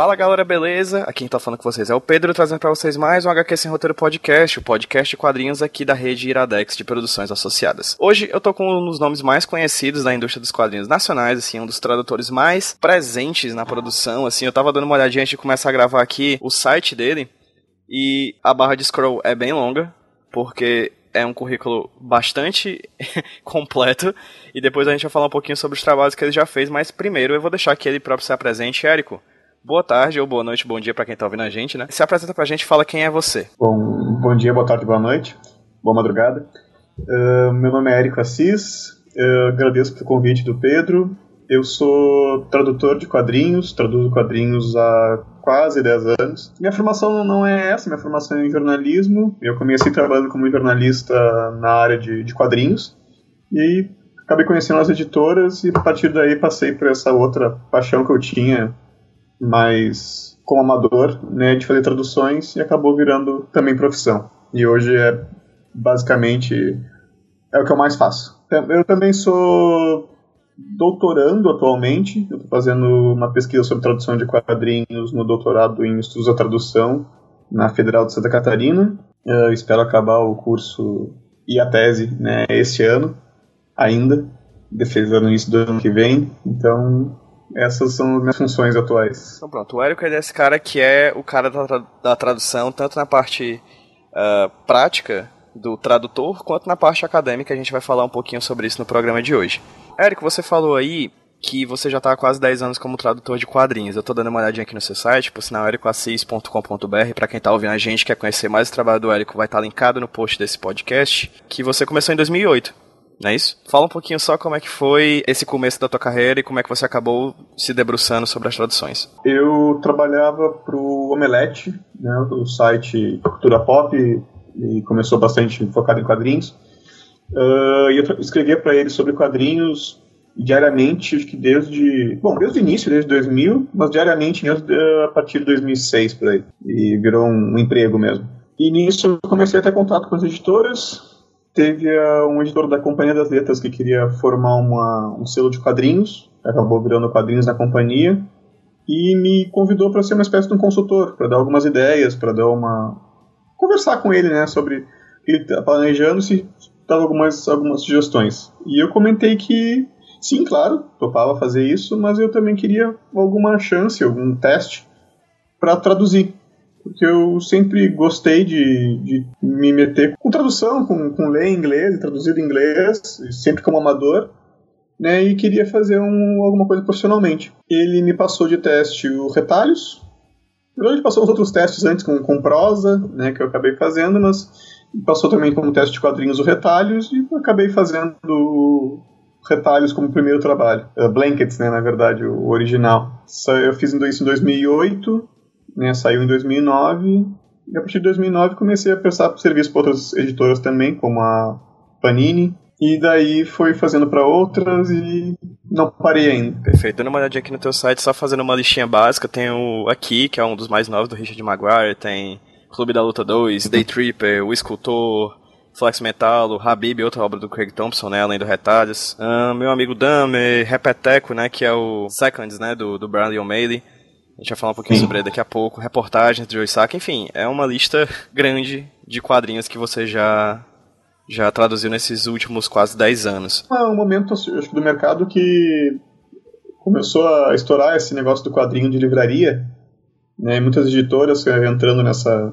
Fala galera, beleza? Aqui quem tá falando com vocês é o Pedro, trazendo para vocês mais um HQ Sem Roteiro Podcast, o podcast de quadrinhos aqui da rede Iradex de produções associadas. Hoje eu tô com um dos nomes mais conhecidos da indústria dos quadrinhos nacionais, assim, um dos tradutores mais presentes na produção, assim, eu tava dando uma olhadinha antes de começar a gravar aqui o site dele, e a barra de scroll é bem longa, porque é um currículo bastante completo e depois a gente vai falar um pouquinho sobre os trabalhos que ele já fez, mas primeiro eu vou deixar que ele próprio se apresente. Érico, boa tarde ou boa noite, bom dia para quem tá ouvindo a gente, né? Se apresenta pra gente fala quem é você. Bom, bom dia, boa tarde, boa noite, boa madrugada. Uh, meu nome é Érico Assis, eu agradeço pelo convite do Pedro. Eu sou tradutor de quadrinhos, traduzo quadrinhos há quase 10 anos. Minha formação não é essa, minha formação é em jornalismo. Eu comecei trabalhando como jornalista na área de, de quadrinhos. E aí acabei conhecendo as editoras e a partir daí passei por essa outra paixão que eu tinha mais como amador, né, de fazer traduções e acabou virando também profissão. E hoje é basicamente é o que eu mais faço. Eu também sou doutorando atualmente. Eu estou fazendo uma pesquisa sobre tradução de quadrinhos no doutorado em estudos da tradução na Federal de Santa Catarina. Eu espero acabar o curso e a tese né, esse ano ainda, no início do ano que vem. Então, essas são as minhas funções atuais. Então pronto, o Érico é esse cara que é o cara da, tra da tradução, tanto na parte uh, prática do tradutor, quanto na parte acadêmica. A gente vai falar um pouquinho sobre isso no programa de hoje. Érico, você falou aí que você já está há quase 10 anos como tradutor de quadrinhos. Eu estou dando uma olhadinha aqui no seu site, por sinal, ericoassis.com.br, para quem está ouvindo a gente, quer conhecer mais o trabalho do Érico, vai estar tá linkado no post desse podcast, que você começou em 2008. Não é isso? Fala um pouquinho só como é que foi esse começo da tua carreira e como é que você acabou se debruçando sobre as traduções. Eu trabalhava para o Omelete, né, o site Cultura Pop, e começou bastante focado em quadrinhos. Uh, e eu escrevia para ele sobre quadrinhos diariamente, acho que desde. Bom, desde o início, desde 2000, mas diariamente mesmo a partir de 2006 por aí. E virou um, um emprego mesmo. E nisso eu comecei a ter contato com as editoras. Teve uh, um editor da Companhia das Letras que queria formar uma, um selo de quadrinhos, acabou virando quadrinhos na companhia, e me convidou para ser uma espécie de um consultor, para dar algumas ideias, para dar uma. conversar com ele né, sobre ele está planejando, se dava algumas, algumas sugestões. E eu comentei que, sim, claro, topava fazer isso, mas eu também queria alguma chance, algum teste para traduzir. Porque eu sempre gostei de, de me meter com tradução, com, com ler em inglês, traduzido em inglês, sempre como amador, né, e queria fazer um, alguma coisa profissionalmente. Ele me passou de teste o Retalhos, na verdade, ele passou os outros testes antes com, com prosa, né, que eu acabei fazendo, mas Passou também como teste de quadrinhos o Retalhos e acabei fazendo Retalhos como primeiro trabalho. Uh, Blankets, né, na verdade, o original. Eu fiz isso em 2008, né, saiu em 2009 e a partir de 2009 comecei a prestar serviço para outras editoras também, como a Panini, e daí foi fazendo para outras e não parei ainda. Perfeito. Dando uma olhadinha aqui no teu site, só fazendo uma listinha básica, tem o aqui, que é um dos mais novos do Richard Maguire, tem Clube da Luta 2, Day Tripper, O Escultor, Flex Metal, Habib, outra obra do Craig Thompson, né, além do Retalhos. Uh, meu amigo Dame, Repeteco, né, que é o Seconds, né, do, do Brian O'Malley. A gente vai falar um pouquinho Sim. sobre ele daqui a pouco. Reportagens de Joe Saka, enfim, é uma lista grande de quadrinhos que você já já traduziu nesses últimos quase 10 anos. É um momento acho, do mercado que começou a estourar esse negócio do quadrinho de livraria né, muitas editoras entrando nessa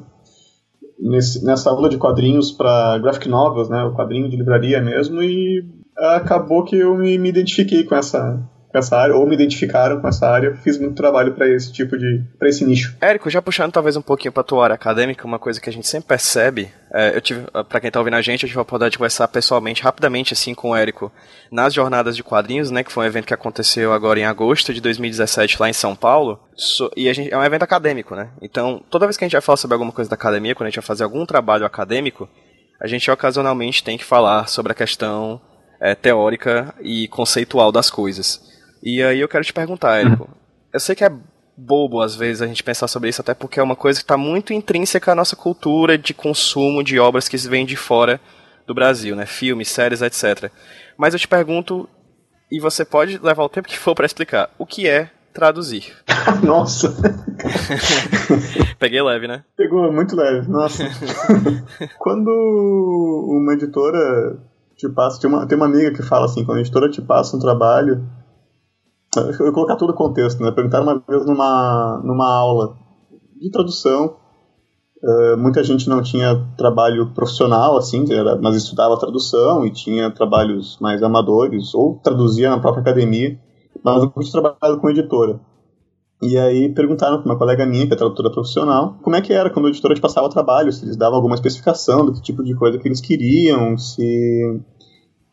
nesse, nessa aula de quadrinhos para graphic novels, né, o quadrinho de livraria mesmo, e acabou que eu me, me identifiquei com essa com essa área, ou me identificaram com essa área, fiz muito trabalho para esse tipo de. para esse nicho. Érico, já puxando talvez um pouquinho pra tua área acadêmica, uma coisa que a gente sempre percebe, é, eu tive, pra quem tá ouvindo a gente, eu tive a oportunidade de conversar pessoalmente, rapidamente, assim, com o Érico, nas Jornadas de Quadrinhos, né, que foi um evento que aconteceu agora em agosto de 2017 lá em São Paulo, so, e gente, é um evento acadêmico, né, então toda vez que a gente vai falar sobre alguma coisa da academia, quando a gente vai fazer algum trabalho acadêmico, a gente ocasionalmente tem que falar sobre a questão é, teórica e conceitual das coisas. E aí eu quero te perguntar, Érico. Uhum. Eu sei que é bobo às vezes a gente pensar sobre isso, até porque é uma coisa que está muito intrínseca à nossa cultura de consumo de obras que vêm de fora do Brasil, né? Filmes, séries, etc. Mas eu te pergunto, e você pode levar o tempo que for para explicar, o que é traduzir. Nossa! Peguei leve, né? Pegou muito leve, nossa. quando uma editora te passa. Tem uma, tem uma amiga que fala assim: quando a editora te passa um trabalho. Eu vou colocar todo o contexto, né? Perguntaram uma vez numa, numa aula de tradução. Uh, muita gente não tinha trabalho profissional, assim, era, mas estudava tradução e tinha trabalhos mais amadores, ou traduzia na própria academia, mas eu tinha trabalhado com editora. E aí perguntaram para uma colega minha, que é tradutora profissional, como é que era quando a editora te passava trabalho, se eles davam alguma especificação do que tipo de coisa que eles queriam, se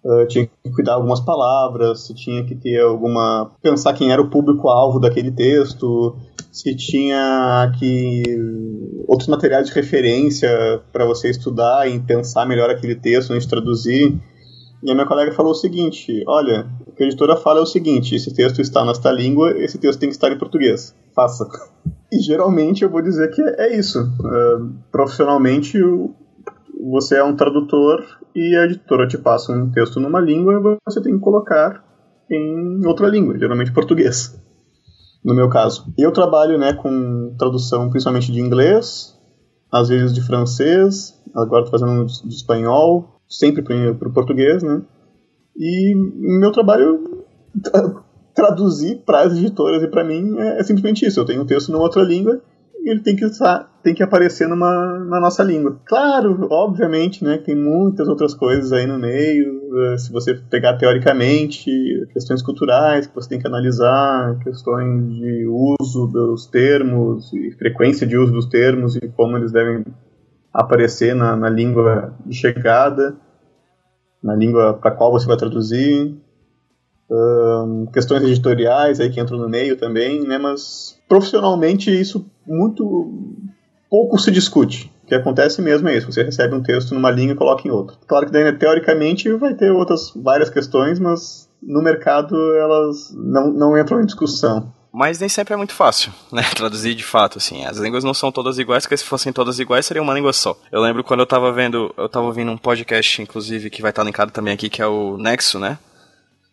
uh, tinha que cuidar algumas palavras, se tinha que ter alguma. pensar quem era o público-alvo daquele texto, se tinha que. outros materiais de referência para você estudar e pensar melhor aquele texto antes de traduzir. E a minha colega falou o seguinte: olha, o que a editora fala é o seguinte: esse texto está nesta língua, esse texto tem que estar em português. Faça. E geralmente eu vou dizer que é isso. Uh, profissionalmente, você é um tradutor e a editora te passa um texto numa língua você tem que colocar em outra língua, geralmente português. No meu caso. Eu trabalho né, com tradução principalmente de inglês, às vezes de francês, agora estou fazendo de espanhol, sempre para o português, né? E meu trabalho traduzir para as editoras e para mim é, é, simplesmente isso. Eu tenho um texto numa outra língua ele tem que tem que aparecer numa na nossa língua. Claro, obviamente, né? Tem muitas outras coisas aí no meio. Eh, se você pegar teoricamente questões culturais que você tem que analisar, questões de uso dos termos e frequência de uso dos termos e como eles devem aparecer na, na língua de chegada, na língua para qual você vai traduzir, um, questões editoriais aí que entram no meio também, né? Mas profissionalmente isso muito pouco se discute. O que acontece mesmo é isso, você recebe um texto numa língua e coloca em outra. Claro que daí, teoricamente vai ter outras várias questões, mas no mercado elas não, não entram em discussão. Mas nem sempre é muito fácil, né? Traduzir de fato, assim. As línguas não são todas iguais, porque se fossem todas iguais, seria uma língua só. Eu lembro quando eu tava vendo, eu tava ouvindo um podcast, inclusive, que vai estar linkado também aqui, que é o Nexo, né?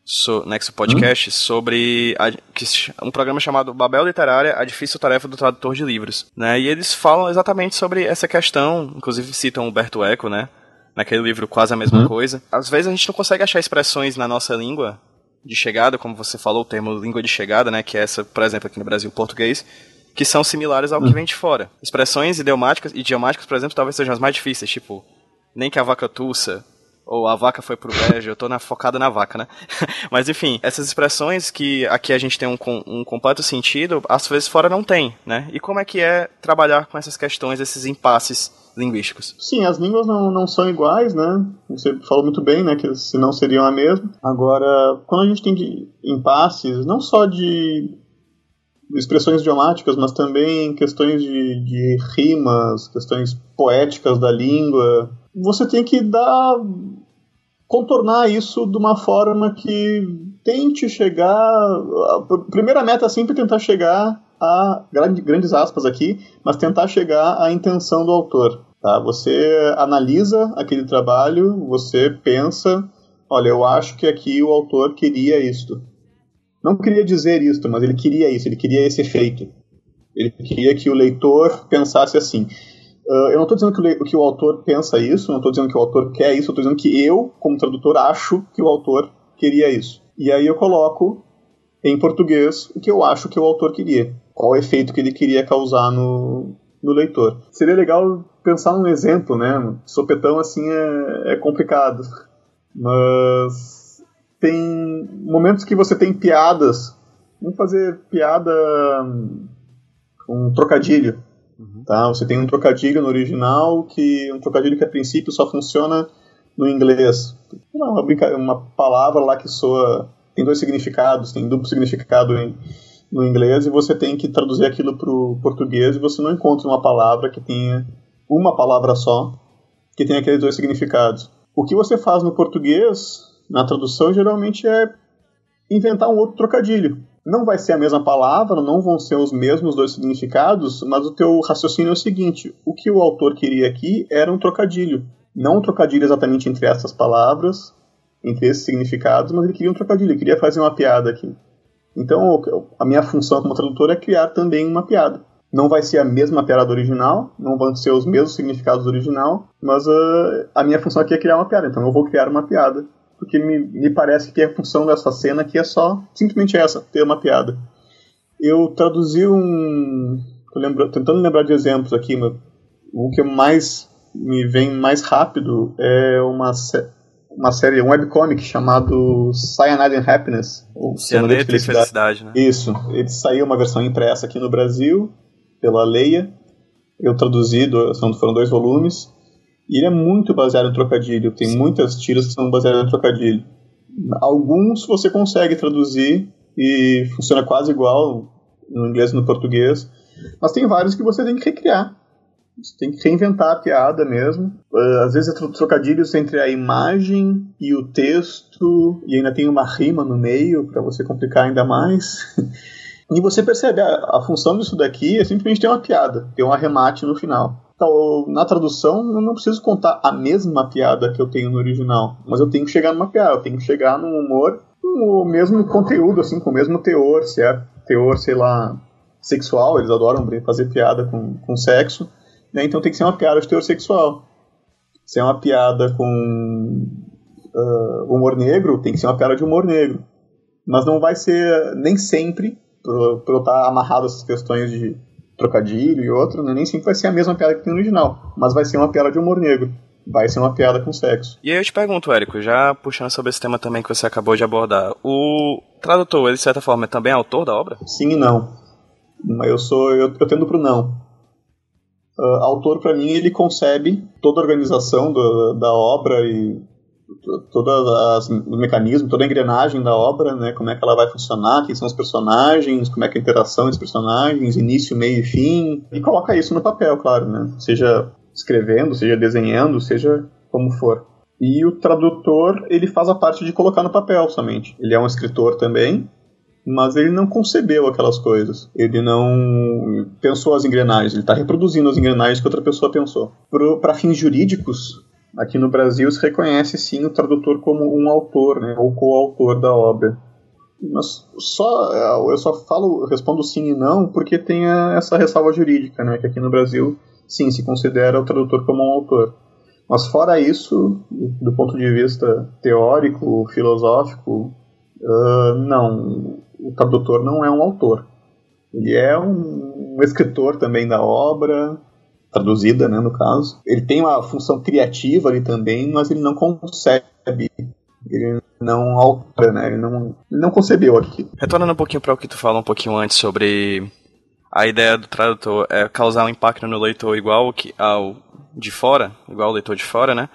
So, Nexo Podcast, hum? sobre a, que, um programa chamado Babel Literária, a difícil tarefa do tradutor de livros, né? E eles falam exatamente sobre essa questão, inclusive citam Humberto Eco, né? Naquele livro Quase a Mesma hum? Coisa. Às vezes a gente não consegue achar expressões na nossa língua de chegada, como você falou, o termo língua de chegada, né, que é essa, por exemplo, aqui no Brasil, português, que são similares ao que vem de fora. Expressões idiomáticas, idiomáticas, por exemplo, talvez sejam as mais difíceis, tipo, nem que a vaca tussa, ou a vaca foi pro brejo, eu tô na, focado na vaca, né? Mas enfim, essas expressões que aqui a gente tem um, um completo sentido, às vezes fora não tem, né? E como é que é trabalhar com essas questões, esses impasses linguísticos. Sim, as línguas não, não são iguais, né? Você falou muito bem, né? Que se não seriam a mesma. Agora, quando a gente tem de impasses, não só de expressões idiomáticas, mas também questões de, de rimas, questões poéticas da língua, você tem que dar contornar isso de uma forma que tente chegar. A primeira meta é sempre tentar chegar a grandes aspas aqui, mas tentar chegar à intenção do autor. Tá? Você analisa aquele trabalho, você pensa, olha, eu acho que aqui o autor queria isto. Não queria dizer isto, mas ele queria isso, ele queria esse efeito. Ele queria que o leitor pensasse assim. Uh, eu não estou dizendo que o, que o, autor pensa isso, não estou dizendo que o autor quer isso, eu estou dizendo que eu, como tradutor, acho que o autor queria isso. E aí eu coloco em português o que eu acho que o autor queria qual o efeito que ele queria causar no, no leitor. Seria legal pensar num exemplo, né? Sopetão assim é, é complicado, mas tem momentos que você tem piadas. Vamos fazer piada com um trocadilho, uhum. tá? Você tem um trocadilho no original que um trocadilho que a princípio só funciona no inglês. Uma, uma palavra lá que soa tem dois significados, tem duplo significado em no inglês e você tem que traduzir aquilo para o português e você não encontra uma palavra que tenha uma palavra só que tenha aqueles dois significados. O que você faz no português, na tradução, geralmente é inventar um outro trocadilho. Não vai ser a mesma palavra, não vão ser os mesmos dois significados, mas o teu raciocínio é o seguinte: o que o autor queria aqui era um trocadilho. Não um trocadilho exatamente entre essas palavras, entre esses significados, mas ele queria um trocadilho, ele queria fazer uma piada aqui. Então, a minha função como tradutor é criar também uma piada. Não vai ser a mesma piada original, não vão ser os mesmos significados do original, mas uh, a minha função aqui é criar uma piada. Então, eu vou criar uma piada, porque me, me parece que a função dessa cena aqui é só simplesmente essa, ter uma piada. Eu traduzi um. Tô lembra, tentando lembrar de exemplos aqui, mas o que mais me vem mais rápido é uma, uma série, um webcomic chamado Cyanide and Happiness. Ou Cianeto e Felicidade, né? Isso. Ele saiu uma versão impressa aqui no Brasil, pela Leia. Eu traduzi, foram dois volumes. E ele é muito baseado em trocadilho. Tem Sim. muitas tiras que são baseadas em trocadilho. Alguns você consegue traduzir e funciona quase igual no inglês e no português. Mas tem vários que você tem que recriar. Você tem que reinventar a piada mesmo. Uh, às vezes é trocadilhos entre a imagem e o texto, e ainda tem uma rima no meio para você complicar ainda mais. e você percebe, a, a, função disso daqui é simplesmente ter uma piada, ter um arremate no final. Então, na tradução, eu não preciso contar a mesma piada que eu tenho no original, mas eu tenho que chegar numa piada, eu tenho que chegar num humor com o mesmo conteúdo, assim, com o mesmo teor, se é teor, sei lá, sexual, eles adoram fazer piada com, com sexo né? Então tem que ser uma piada de teor sexual. Se é uma piada com uh, humor negro, tem que ser uma piada de humor negro. Mas não vai ser nem sempre, por, eu estar amarrado a essas questões de trocadilho e outro, né? nem sempre vai ser a mesma piada que tem no original. Mas vai ser uma piada de humor negro vai ser uma piada com sexo. E aí eu te pergunto, Érico, já puxando sobre esse tema também que você acabou de abordar, o tradutor, ele de certa forma é também autor da obra? Sim e não. Mas eu sou, eu, eu tendo pro não. Uh, autor, para mim, ele concebe toda a organização do, da obra e todo o mecanismo, toda a engrenagem da obra, né, como é que ela vai funcionar, quem são os personagens, como é que é a interação entre os personagens, início, meio e fim, e coloca isso no papel, claro, né, seja escrevendo, seja desenhando, seja como for. E o tradutor, ele faz a parte de colocar no papel somente. Ele é um escritor também, mas ele não concebeu aquelas coisas. Ele não pensou as engrenagens, ele está reproduzindo as engrenagens que outra pessoa pensou. Para fins jurídicos, aqui no Brasil se reconhece sim o tradutor como um autor, né, ou coautor da obra. Mas só eu só falo, respondo sim e não porque tem essa ressalva jurídica, né, que aqui no Brasil sim se considera o tradutor como um autor. Mas fora isso, do ponto de vista teórico, filosófico, uh, não o tradutor não é um autor. Ele é um, um escritor também da obra, traduzida, né, no caso. Ele tem uma função criativa ali também, mas ele não concebe, ele não altera, né, ele não, ele não concebeu aqui. Retornando um pouquinho para o que tu falou um pouquinho antes sobre a ideia do tradutor é causar um impacto no leitor igual ao de fora, igual ao leitor de fora, né?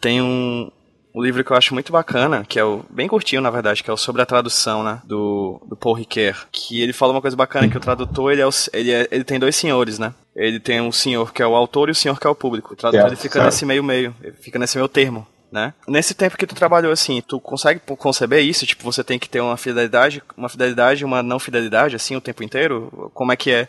Tem um, um livro que eu acho muito bacana, que é o bem curtinho, na verdade, que é o sobre a tradução, né, do, do Paul Ricoeur, que ele fala uma coisa bacana que o tradutor ele é, o, ele, é, ele tem dois senhores, né? Ele tem um senhor que é o autor e o senhor que é o público. O tradutor ele fica certo. nesse meio meio, fica nesse meio termo. Né? Nesse tempo que tu trabalhou assim, tu consegue conceber isso? Tipo, você tem que ter uma fidelidade, uma fidelidade, uma não fidelidade assim o tempo inteiro? Como é que é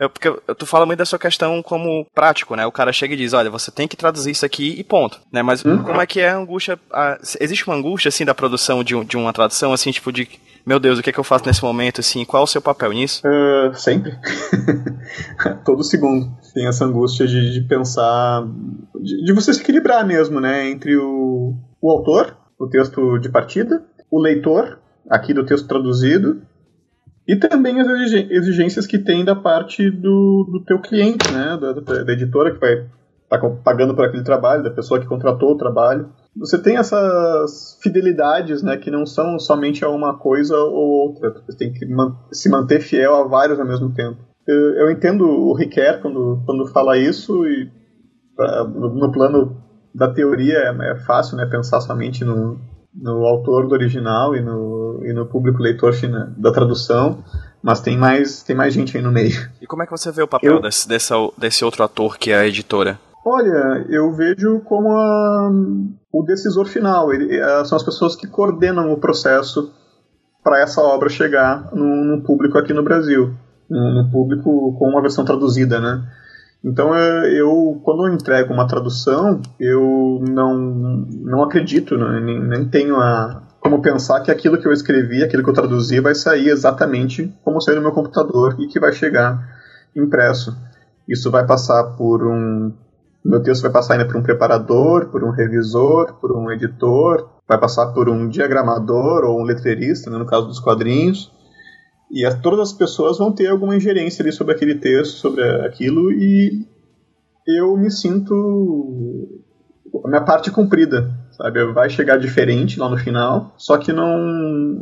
é porque tu fala muito da sua questão como prático, né? O cara chega e diz, olha, você tem que traduzir isso aqui e ponto, né? Mas hum? como é que é a angústia? A, existe uma angústia, assim, da produção de, de uma tradução, assim, tipo de meu Deus, o que é que eu faço nesse momento, assim, qual é o seu papel nisso? Uh, sempre. Todo segundo. Tem essa angústia de, de pensar, de, de, você se equilibrar mesmo, né, entre o, o autor, o texto de partida, o leitor, aqui do texto traduzido, e também as exigências que tem da parte do, do teu cliente, né? Da, da editora que vai estar tá pagando por aquele trabalho, da pessoa que contratou o trabalho. Você tem essas fidelidades, né? Que não são somente a uma coisa ou outra. Você tem que se manter fiel a vários ao mesmo tempo. Eu, eu entendo o Riquet quando, quando fala isso e pra, no, no, plano da teoria é, é fácil, né? Pensar somente no, no autor do original e no, e no público leitor da tradução, mas tem mais, tem mais gente aí no meio. E como é que você vê o papel eu, desse, desse, desse outro ator que é a editora? Olha, eu vejo como a, o decisor final. Ele, é, são as pessoas que coordenam o processo para essa obra chegar no, público aqui no Brasil, no, no público com uma versão traduzida, né? Então é, eu, quando eu entrego uma tradução, eu não, não acredito, né, nem, nem tenho a, como pensar que aquilo que eu escrevi, aquilo que eu traduzi, vai sair exatamente como saiu no meu computador e que vai chegar impresso. Isso vai passar por um. Meu texto vai passar ainda por um preparador, por um revisor, por um editor, vai passar por um diagramador ou um letreirista, né, no caso dos quadrinhos. E as, todas as pessoas vão ter alguma ingerência ali sobre aquele texto, sobre aquilo, e eu me sinto a minha parte cumprida, sabe? Vai chegar diferente lá no final, só que não.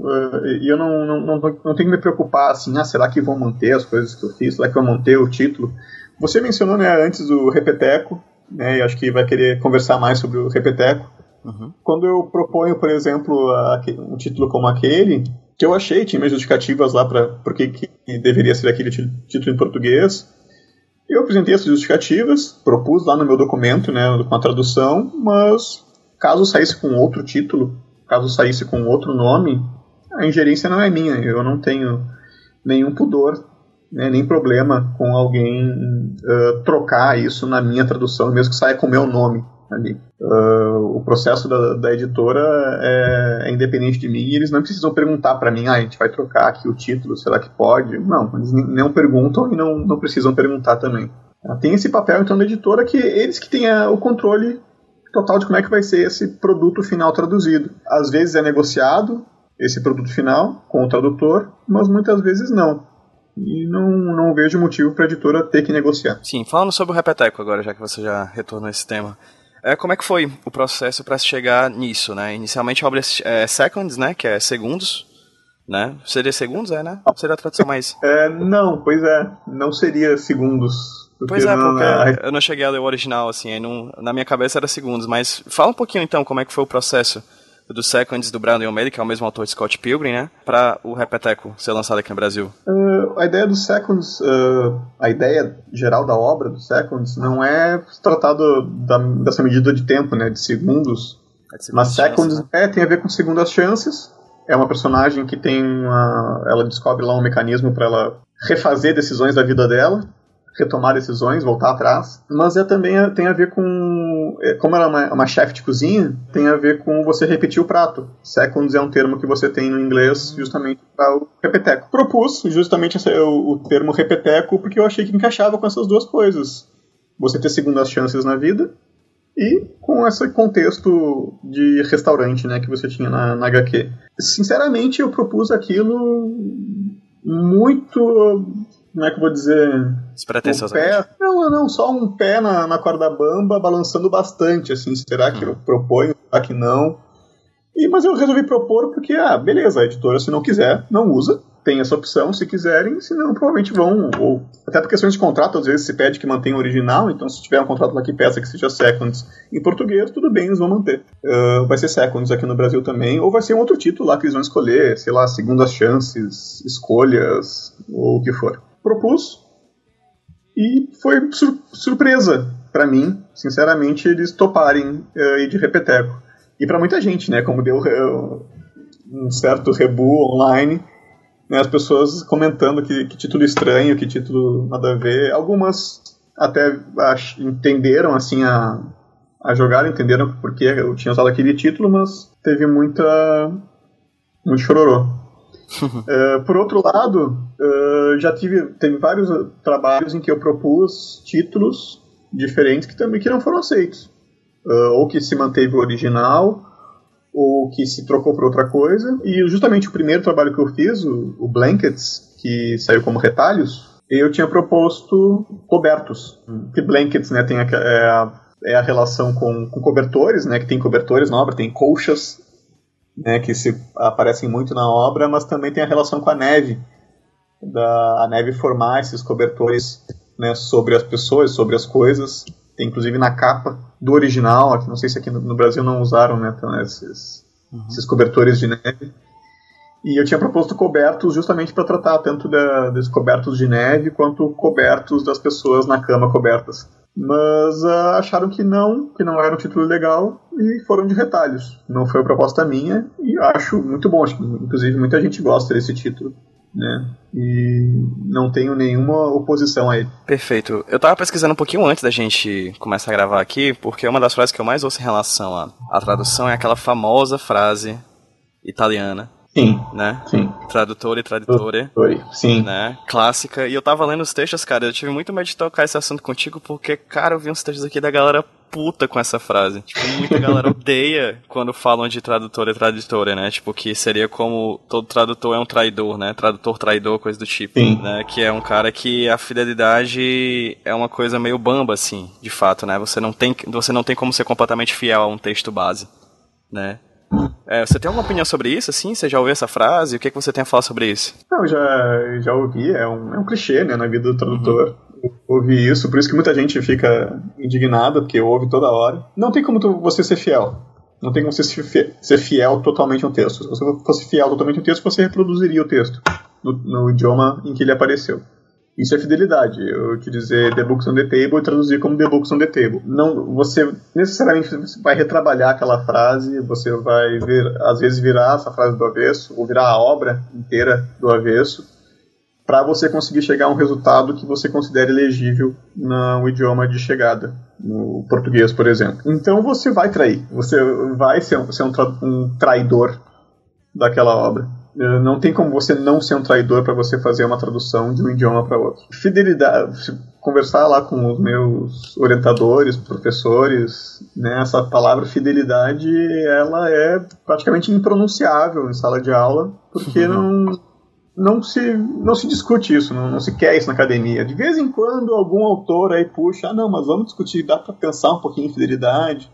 Uh, eu não, não, não, não, tenho que me preocupar assim, ah, será que vão manter as coisas que eu fiz? Será que vão manter o título? Você mencionou né, antes o Repeteco, né? E acho que vai querer conversar mais sobre o Repeteco. Uhum. Quando eu proponho, por exemplo, um título como aquele, que eu achei, tinha minhas justificativas lá para por que deveria ser aquele título em português, eu apresentei essas justificativas, propus lá no meu documento, né, com a tradução, mas caso saísse com outro título, caso saísse com outro nome, a ingerência não é minha. Eu não tenho nenhum pudor, né, nem problema com alguém uh, trocar isso na minha tradução, mesmo que saia com o meu nome ali. Uh, o processo da, da editora é, é, independente de mim e eles não precisam perguntar para mim, ah, a gente vai trocar aqui o título, será que pode? Não, eles não perguntam e não, não precisam perguntar também. Ah, tem esse papel então da editora que eles que têm o controle total de como é que vai ser esse produto final traduzido. Às vezes é negociado esse produto final com o tradutor, mas muitas vezes não. E não, não vejo motivo para a editora ter que negociar. Sim, falando sobre o Repeteco agora, já que você já retornou a esse tema. É, como é que foi o processo para chegar nisso, né? Inicialmente a obra é seconds, né? Que é segundos, né? Seria segundos, é, né? Seria a tradução mais... É, não, pois é. Não seria segundos. Pois é, porque na... eu não cheguei a ler o original, assim, não, na minha cabeça era segundos, mas fala um pouquinho então como é que foi o processo do Seconds do Brandon O'Malley, que é o mesmo autor de Scott Pilgrim, né? Para o Repeteco ser lançado aqui no Brasil. Uh, a ideia do Seconds, uh, a ideia geral da obra do Seconds não é tratar da, dessa medida de tempo, né? De segundos. É de mas Seconds né? é, tem a ver com segundas chances. É uma personagem que tem uma. Ela descobre lá um mecanismo para ela refazer decisões da vida dela retomar decisões, voltar atrás, mas é também tem a ver com é, como ela é uma, uma chefe de cozinha, tem a ver com você repetir o prato. Seconds é um termo que você tem no inglês justamente para o repeteco. Propus justamente esse, o, o termo repeteco porque eu achei que encaixava com essas duas coisas. Você ter segundas chances na vida e com esse contexto de restaurante né, que você tinha na, na HQ. Sinceramente, eu propus aquilo muito como é que eu vou dizer? Despretensiosamente. Um pé, não, não, só um pé na, na corda bamba, balançando bastante, assim, será que eu hum. proponho, será que não? E, mas eu resolvi propor porque, ah, beleza, a editora, se não quiser, não usa, tem essa opção, se quiserem, se não, provavelmente vão, ou até por questões de contrato, às vezes se pede que mantenha o original, então se tiver um contrato lá que peça que seja Seconds em português, tudo bem, eles vão manter. Uh, vai ser Seconds aqui no Brasil também, ou vai ser um outro título lá que eles vão escolher, sei lá, segundas chances, escolhas, ou o que for propus e foi sur surpresa para mim, sinceramente, eles toparem uh, ir de repeteco. E para muita gente, né, como deu uh, um certo rebu online, né, as pessoas comentando que, que, título estranho, que título nada a ver. Algumas até entenderam assim a, a jogar, entenderam porque eu tinha usado aquele título, mas teve muita muito chororô uh, por outro lado, uh, já tive teve vários trabalhos em que eu propus títulos diferentes que também que não foram aceitos, ou que se manteve o original, ou que se trocou por outra coisa. E justamente o primeiro trabalho que eu fiz, o, o Blankets, que saiu como retalhos, eu tinha proposto cobertos. Que blankets, né, tem a, é, a, é a relação com, com cobertores, né, que tem cobertores na obra, tem colchas né, que se aparecem muito na obra, mas também tem a relação com a neve, da a neve formar esses cobertores né, sobre as pessoas, sobre as coisas. Tem inclusive na capa do original, aqui, não sei se aqui no, no Brasil não usaram né, então, esses, uhum. esses cobertores de neve. E eu tinha proposto cobertos justamente para tratar tanto da, dos cobertos de neve quanto cobertos das pessoas na cama cobertas mas uh, acharam que não, que não era um título legal e foram de retalhos. Não foi a proposta minha e acho muito bom. Acho que, inclusive, muita gente gosta desse título. Né? E não tenho nenhuma oposição a ele. Perfeito. Eu tava pesquisando um pouquinho antes da gente começar a gravar aqui, porque uma das frases que eu mais ouço em relação à, à tradução é aquela famosa frase italiana. Sim. Né? Sim. Tradutor e tradutora. Oi, sim. Né? Clássica. E eu tava lendo os textos, cara, eu tive muito medo de tocar esse assunto contigo, porque, cara, eu vi uns textos aqui da galera puta com essa frase. Tipo, muita galera odeia quando falam de tradutor e tradutora, né? Tipo, que seria como todo tradutor é um traidor, né? Tradutor, traidor, coisa do tipo. Sim. Né? Que é um cara que a fidelidade é uma coisa meio bamba, assim, de fato, né? Você não tem, você não tem como ser completamente fiel a um texto base, né? É, você tem alguma opinião sobre isso, assim? Você já ouviu essa frase? O que, é que você tem a falar sobre isso? Não, já, já ouvi, é um, é um clichê, né, na vida do tradutor. Uhum. Ouvi isso, por isso que muita gente fica indignada, porque ouve toda hora. Não tem como tu, você ser fiel. Não tem como você ser fiel totalmente a um texto. Se você fosse fiel totalmente a um texto, você reproduziria o texto no, no idioma em que ele apareceu. Isso é fidelidade. Eu te dizer The Books on the Table e traduzir como The Books on the Table. Não, você necessariamente vai retrabalhar aquela frase, você vai ver, às vezes virar essa frase do avesso, ou virar a obra inteira do avesso, para você conseguir chegar a um resultado que você considere legível no idioma de chegada, no português, por exemplo. Então você vai trair, você vai ser um, ser um, tra um traidor daquela obra. Eh, não tem como você não ser um traidor para você fazer uma tradução de um idioma para outro. Fidelidade, conversar lá com os meus orientadores, professores, né, essa palavra fidelidade, ela é praticamente impronunciável em sala de aula, porque uhum. não não se, não se discute isso, não, não, se quer isso na academia. De vez em quando algum autor aí puxa, ah não, mas vamos discutir, dá para pensar um pouquinho em fidelidade.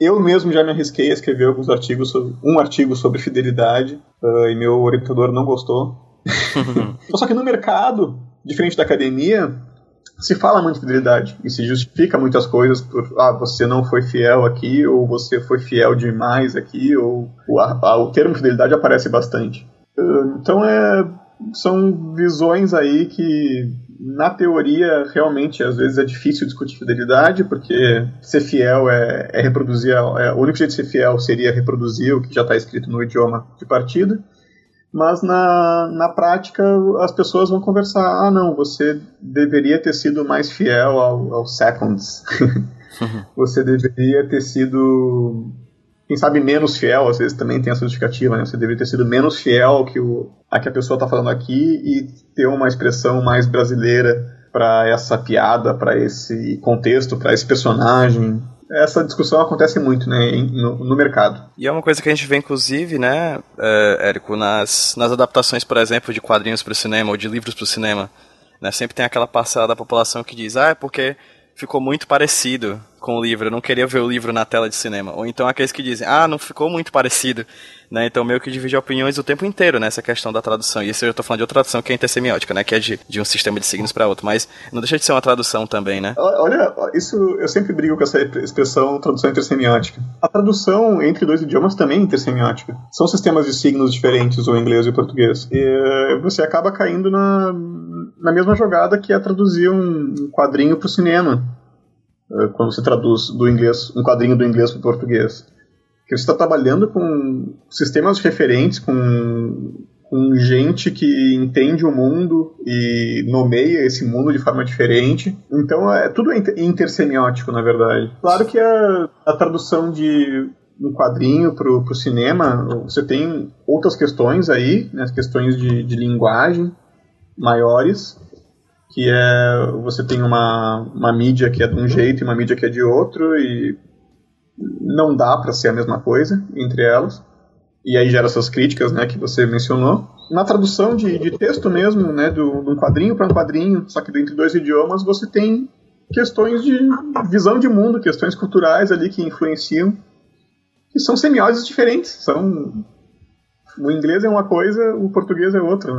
Eu mesmo já me arrisquei a escrever alguns artigos sobre, um artigo sobre fidelidade uh, e meu orientador não gostou. Só que no mercado, diferente da academia, se fala muito de fidelidade e se justifica muitas coisas por ah, você não foi fiel aqui ou você foi fiel demais aqui ou o, a, o termo fidelidade aparece bastante. Uh, então é são visões aí que na teoria, realmente, às vezes é difícil discutir fidelidade, porque ser fiel é, é reproduzir. É, o único jeito de ser fiel seria reproduzir o que já está escrito no idioma de partida. Mas na, na prática, as pessoas vão conversar: ah, não, você deveria ter sido mais fiel ao, aos seconds. você deveria ter sido quem sabe menos fiel, às vezes também tem essa justificativa, né? Você deveria ter sido menos fiel que o, a que a pessoa está falando aqui e ter uma expressão mais brasileira para essa piada, para esse contexto, para esse personagem. Essa discussão acontece muito, né, no, no, mercado. E é uma coisa que a gente vê, inclusive, né, é, Érico, nas, nas adaptações, por exemplo, de quadrinhos para o cinema ou de livros para o cinema. Né, sempre tem aquela parcela da população que diz, ah, é porque ficou muito parecido com o livro, eu não queria ver o livro na tela de cinema. Ou então aqueles que dizem, ah, não ficou muito parecido. Né? Então meio que divide opiniões o tempo inteiro nessa questão da tradução. E isso eu tô falando de outra tradução que é intersemiótica, né? Que é de, de um sistema de signos para outro. Mas não deixa de ser uma tradução também, né? Olha, isso eu sempre brigo com essa expressão tradução intersemiótica. A tradução entre dois idiomas também é intersemiótica. São sistemas de signos diferentes, o inglês e o português. E eh, você acaba caindo na, na mesma jogada que é traduzir um quadrinho para o cinema quando você traduz do inglês um quadrinho do inglês para o português. Porque você está trabalhando com sistemas referentes, com, com gente que entende o mundo e nomeia esse mundo de forma diferente. Então é tudo intersemiótico, na verdade. Claro que a, a tradução de um quadrinho para o cinema, você tem outras questões aí, né, questões de, de linguagem maiores, que é você tem uma, uma mídia que é de um jeito e uma mídia que é de outro e não dá para ser a mesma coisa entre elas. E aí gera essas críticas né que você mencionou. Na tradução de, de texto mesmo né do, de um quadrinho para um quadrinho só que entre dois idiomas você tem questões de visão de mundo questões culturais ali que influenciam que são semióticas diferentes. São o inglês é uma coisa o português é outra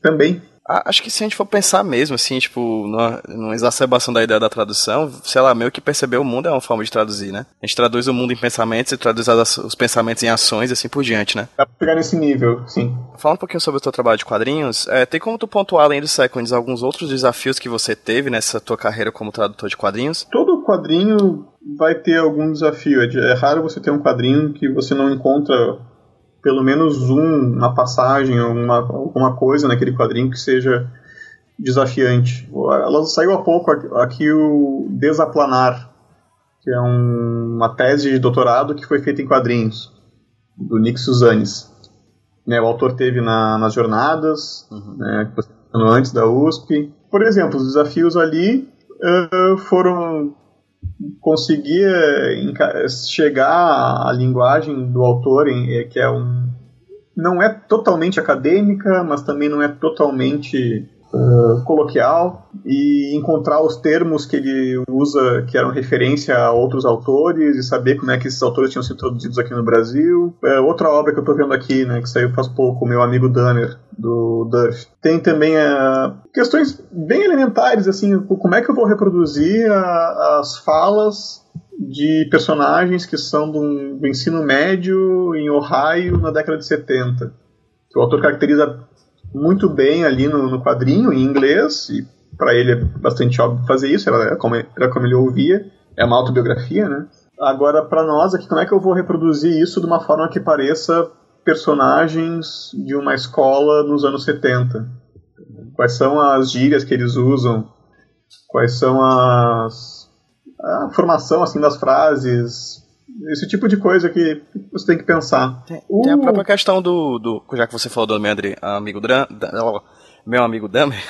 também Acho que se a gente for pensar mesmo, assim, tipo, numa, numa, exacerbação da ideia da tradução, sei lá, meio que perceber o mundo é uma forma de traduzir, né? A gente traduz o mundo em pensamentos e traduz as, os pensamentos em ações e assim por diante, né? Dá pra pegar nesse nível, sim. Falando um pouquinho sobre o teu trabalho de quadrinhos, é, tem como tu pontuar, além dos Seconds, alguns outros desafios que você teve nessa tua carreira como tradutor de quadrinhos? Todo quadrinho vai ter algum desafio. É, é raro você ter um quadrinho que você não encontra pelo menos um, uma passagem, uma, alguma coisa naquele quadrinho que seja desafiante. Ela saiu há pouco aqui o Desaplanar, que é um, uma tese de doutorado que foi feita em quadrinhos, do Nick Suzanes. né, o autor teve na, nas jornadas, uhum. né, antes da USP. Por exemplo, os desafios ali uh, foram conseguir chegar à linguagem do autor, em, que é um não é totalmente acadêmica, mas também não é totalmente coloquial e encontrar os termos que ele usa que eram referência a outros autores e saber como é que esses autores tinham sido traduzidos aqui no Brasil. É, outra obra que eu estou vendo aqui, né, que saiu faz pouco, meu amigo Danner, do Duff. Tem também questões bem elementares, assim, como é que eu vou reproduzir a, as falas de personagens que são do, do, ensino médio em Ohio na década de 70. Que o autor caracteriza muito bem ali no, no quadrinho, em inglês, e para ele é bastante óbvio fazer isso, era como, era como ele ouvia, é uma autobiografia, né? Agora, para nós aqui, como é que eu vou reproduzir isso de uma forma que pareça personagens de uma escola nos anos 70? Quais são as gírias que eles usam? Quais são as a formação assim das frases, esse tipo de coisa que você tem que pensar. Tem, uh. tem a própria questão do, do, já que você falou do meu amigo meu amigo Damer,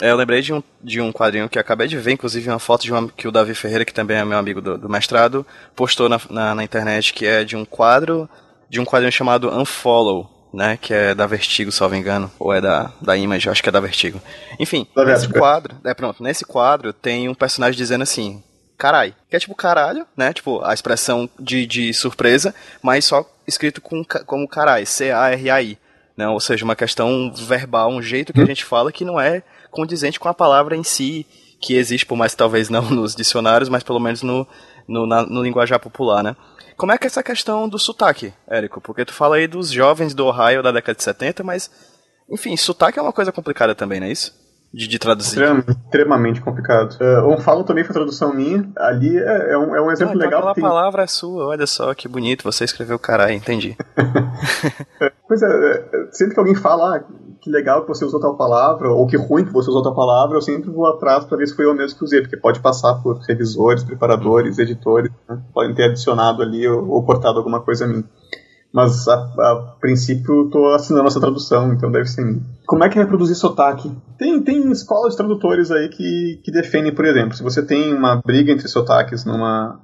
eu lembrei de um, de um quadrinho que acabei de ver, inclusive uma foto de uma, que o Davi Ferreira, que também é meu amigo do, do mestrado, postou na, na, na, internet, que é de um quadro, de um quadrinho chamado Unfollow, né, que é da Vertigo, se não me engano, ou é da, da Image, acho que é da Vertigo. Enfim, da nesse quadro, é pronto, nesse quadro tem um personagem dizendo assim, carai. Que é tipo caralho, né? Tipo, a expressão de, de surpresa, mas só escrito com, como carai, C-A-R-A-I. Né? Ou seja, uma questão verbal, um jeito que a gente fala que não é condizente com a palavra em si, que existe, por mais talvez não nos dicionários, mas pelo menos no, no, na, no linguajar popular, né? Como é que é essa questão do sotaque, Érico? Porque tu fala aí dos jovens do Ohio da década de 70, mas, enfim, sotaque é uma coisa complicada também, não é isso? De, de traduzir. Extremamente complicado. Uh, um falo também foi tradução minha. Ali é, é, um, é um exemplo então legal. Aquela tem... palavra é sua, olha só que bonito, você escreveu caralho, entendi. pois é, é, sempre que alguém fala ah, que legal que você usou tal palavra, ou que ruim que você usou tal palavra, eu sempre vou atrás para ver se foi eu mesmo que usei, porque pode passar por revisores, preparadores, editores, né? podem ter adicionado ali ou, ou cortado alguma coisa a mim mas a, a princípio estou assinando essa tradução, então deve ser mim. Como é que é reproduzir sotaque? Tem, tem escolas de tradutores aí que, que defendem, por exemplo, se você tem uma briga entre sotaques numa,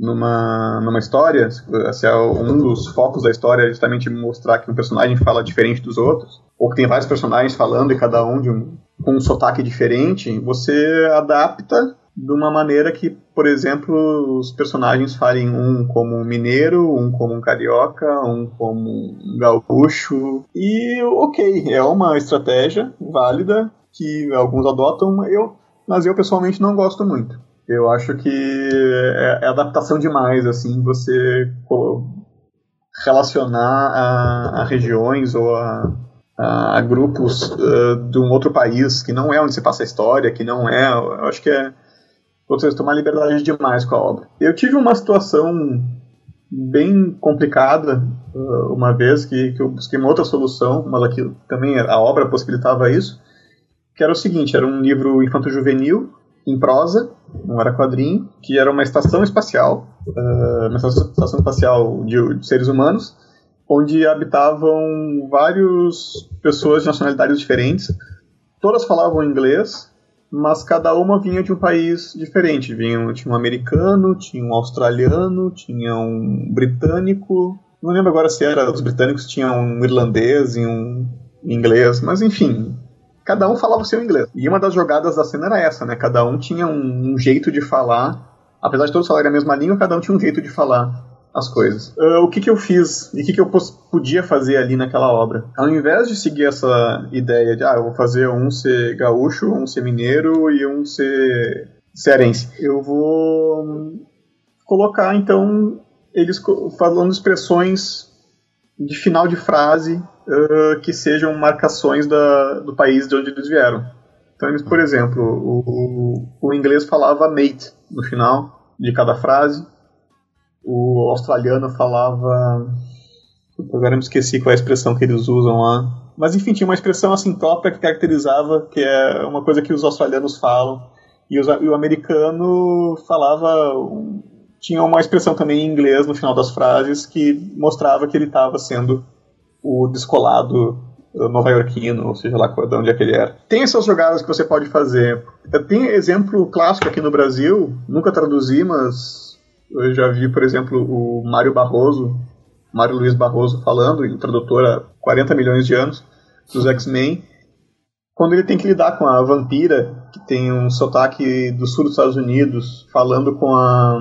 numa, numa história, se é um dos focos da história é justamente mostrar que um personagem fala diferente dos outros, ou que tem vários personagens falando e cada um de um, com um sotaque diferente, você adapta de uma maneira que, por exemplo, os personagens falem um como um mineiro, um como um carioca, um como um gaúcho. E ok, é uma estratégia válida que alguns adotam, eu, mas eu pessoalmente não gosto muito. Eu acho que é, é adaptação demais, assim, você relacionar a, a regiões ou a, a, grupos uh, de um outro país que não é onde se passa a história, que não é. Eu acho que é vocês tomar liberdade demais com a obra. Eu tive uma situação bem complicada uh, uma vez que, que eu busquei uma outra solução, mas aqui também a obra possibilitava isso, que era o seguinte, era um livro infanto-juvenil em prosa, não era quadrinho, que era uma estação espacial, uh, uma estação espacial de, de seres humanos, onde habitavam várias pessoas de nacionalidades diferentes, todas falavam inglês, mas cada uma vinha de um país diferente. Vinha, tinha um americano, tinha um australiano, tinha um britânico. Não lembro agora se era os britânicos tinham um irlandês e um inglês, mas enfim, cada um falava o seu inglês. E uma das jogadas da cena era essa, né? Cada um tinha um, um jeito de falar. Apesar de todos falarem a mesma língua, cada um tinha um jeito de falar as coisas. Uh, o que, que eu fiz e o que, que eu podia fazer ali naquela obra? Ao invés de seguir essa ideia de, ah, eu vou fazer um ser gaúcho, um ser mineiro e um ser cearense, eu vou colocar então eles falando expressões de final de frase uh, que sejam marcações da, do país de onde eles vieram. Então, eles, por exemplo, o, o, o inglês falava mate no final de cada frase, o australiano falava. Agora me esqueci qual é a expressão que eles usam lá. Mas enfim, tinha uma expressão assim própria que caracterizava, que é uma coisa que os australianos falam. E, os, e o americano falava. Tinha uma expressão também em inglês no final das frases que mostrava que ele estava sendo o descolado nova-iorquino, ou seja lá de onde é que ele era. Tem essas jogadas que você pode fazer. Tem exemplo clássico aqui no Brasil, nunca traduzi, mas eu já vi, por exemplo, o Mário Barroso, Mário Luiz Barroso falando, ele tradutor há 40 milhões de anos, dos X-Men, quando ele tem que lidar com a vampira, que tem um sotaque do sul dos Estados Unidos, falando com a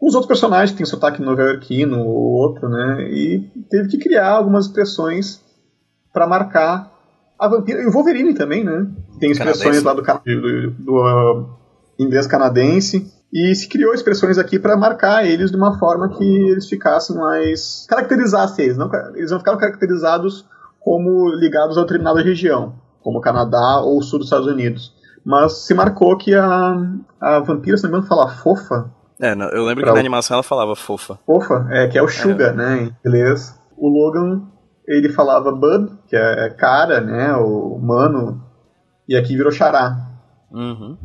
os outros personagens que tem sotaque nova-iorquino ou outro, né? E teve que criar algumas expressões para marcar a vampira. E o Wolverine também, né? Tem expressões lá do, do, do uh, inglês canadense. E se criou expressões aqui para marcar eles de uma forma que eles ficassem mais. caracterizassem eles. Não, eles não ficaram caracterizados como ligados a determinada região, como o Canadá ou o sul dos Estados Unidos. Mas se marcou que a, a vampira, se não me engano, fala fofa. É, eu lembro que na animação ela falava fofa. Fofa, é, que é o sugar, é. né, em inglês. O Logan ele falava Bud, que é cara, né, o humano, e aqui virou Xará. Uhum.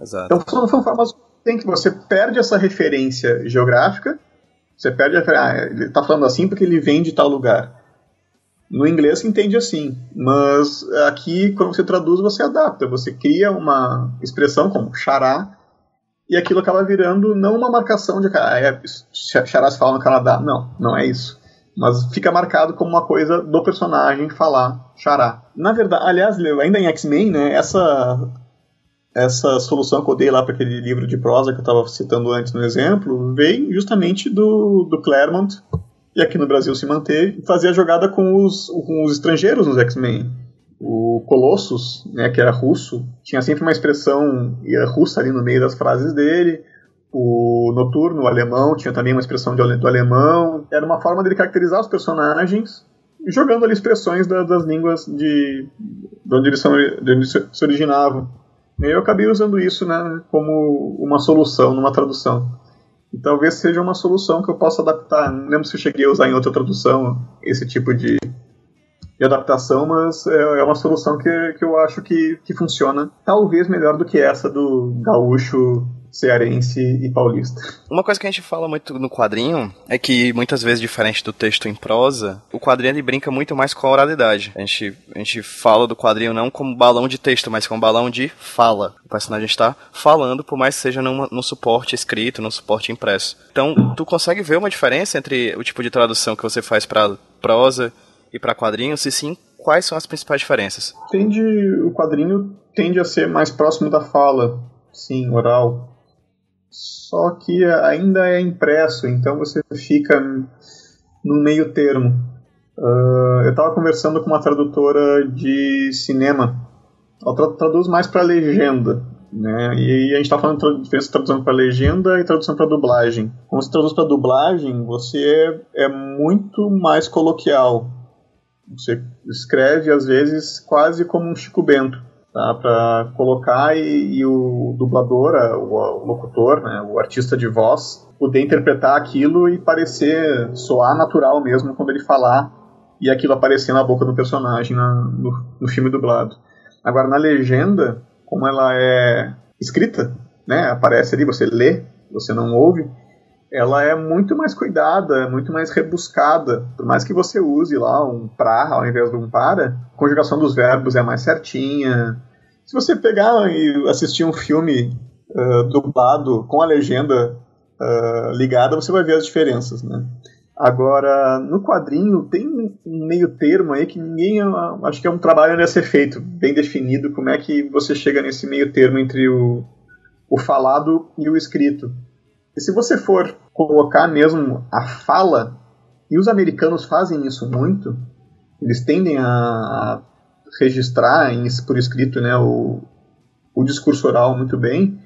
Exato. Então são, são formas tem que você perde essa referência geográfica, você perde a ah, ele está falando assim porque ele vem de tal lugar. No inglês se entende assim, mas aqui quando você traduz você adapta, você cria uma expressão como xará e aquilo acaba virando não uma marcação de ah, é, xará se fala no Canadá, não, não é isso mas fica marcado como uma coisa do personagem falar Xará. Na verdade, aliás, ainda em X-Men, né, essa essa solução que eu dei lá para aquele livro de prosa que eu estava citando antes no exemplo, veio justamente do, do Claremont, e aqui no Brasil se manteve, fazia a jogada com os, com os estrangeiros nos X-Men. O Colossus, né, que era russo, tinha sempre uma expressão russa ali no meio das frases dele o Noturno, o alemão, tinha também uma expressão de, do alemão. Era uma forma dele caracterizar os personagens, jogando ali expressões da, das línguas de, de, onde eles, se originavam. Eu acabei usando isso né, como uma solução numa tradução. E talvez seja uma solução que eu possa adaptar. Não lembro se eu cheguei a usar em outra tradução esse tipo de, de adaptação, mas é, é uma solução que, que eu acho que, que funciona talvez melhor do que essa do gaúcho cearense e paulista. Uma coisa que a gente fala muito no quadrinho é que, muitas vezes, diferente do texto em prosa, o quadrinho ele brinca muito mais com a oralidade. A gente, a gente fala do quadrinho não como balão de texto, mas como balão de fala. O personagem está falando, por mais que seja numa, num suporte escrito, num suporte impresso. Então, tu consegue ver uma diferença entre o tipo de tradução que você faz para prosa e para quadrinho? Se sim, quais são as principais diferenças? Tende, o quadrinho tende a ser mais próximo da fala, sim, oral só que ainda é impresso, então você fica no meio termo. Uh, eu estava conversando com uma tradutora de cinema, ela traduz mais para legenda, né? E a gente está falando de diferença de tradução para legenda e tradução para dublagem. Quando você traduz para dublagem, você é, é muito mais coloquial. Você escreve às vezes quase como um Chico Bento tá? para colocar e, e, o dublador, o, o, locutor, né? o artista de voz, poder interpretar aquilo e parecer, soar natural mesmo quando ele falar e aquilo aparecer na boca do personagem na, no, no filme dublado. Agora, na legenda, como ela é escrita, né? aparece ali, você lê, você não ouve, ela é muito mais cuidada, muito mais rebuscada. Por mais que você use lá um pra ao invés de um para, a conjugação dos verbos é mais certinha. Se você pegar e assistir um filme uh, dublado com a legenda uh, ligada, você vai ver as diferenças, né? Agora, no quadrinho tem um meio termo aí que ninguém. Acho que é um trabalho a ser feito, bem definido, como é que você chega nesse meio termo entre o, o falado e o escrito. E se você for colocar mesmo a fala, e os americanos fazem isso muito, eles tendem a registrar em, por escrito né, o, o discurso oral muito bem.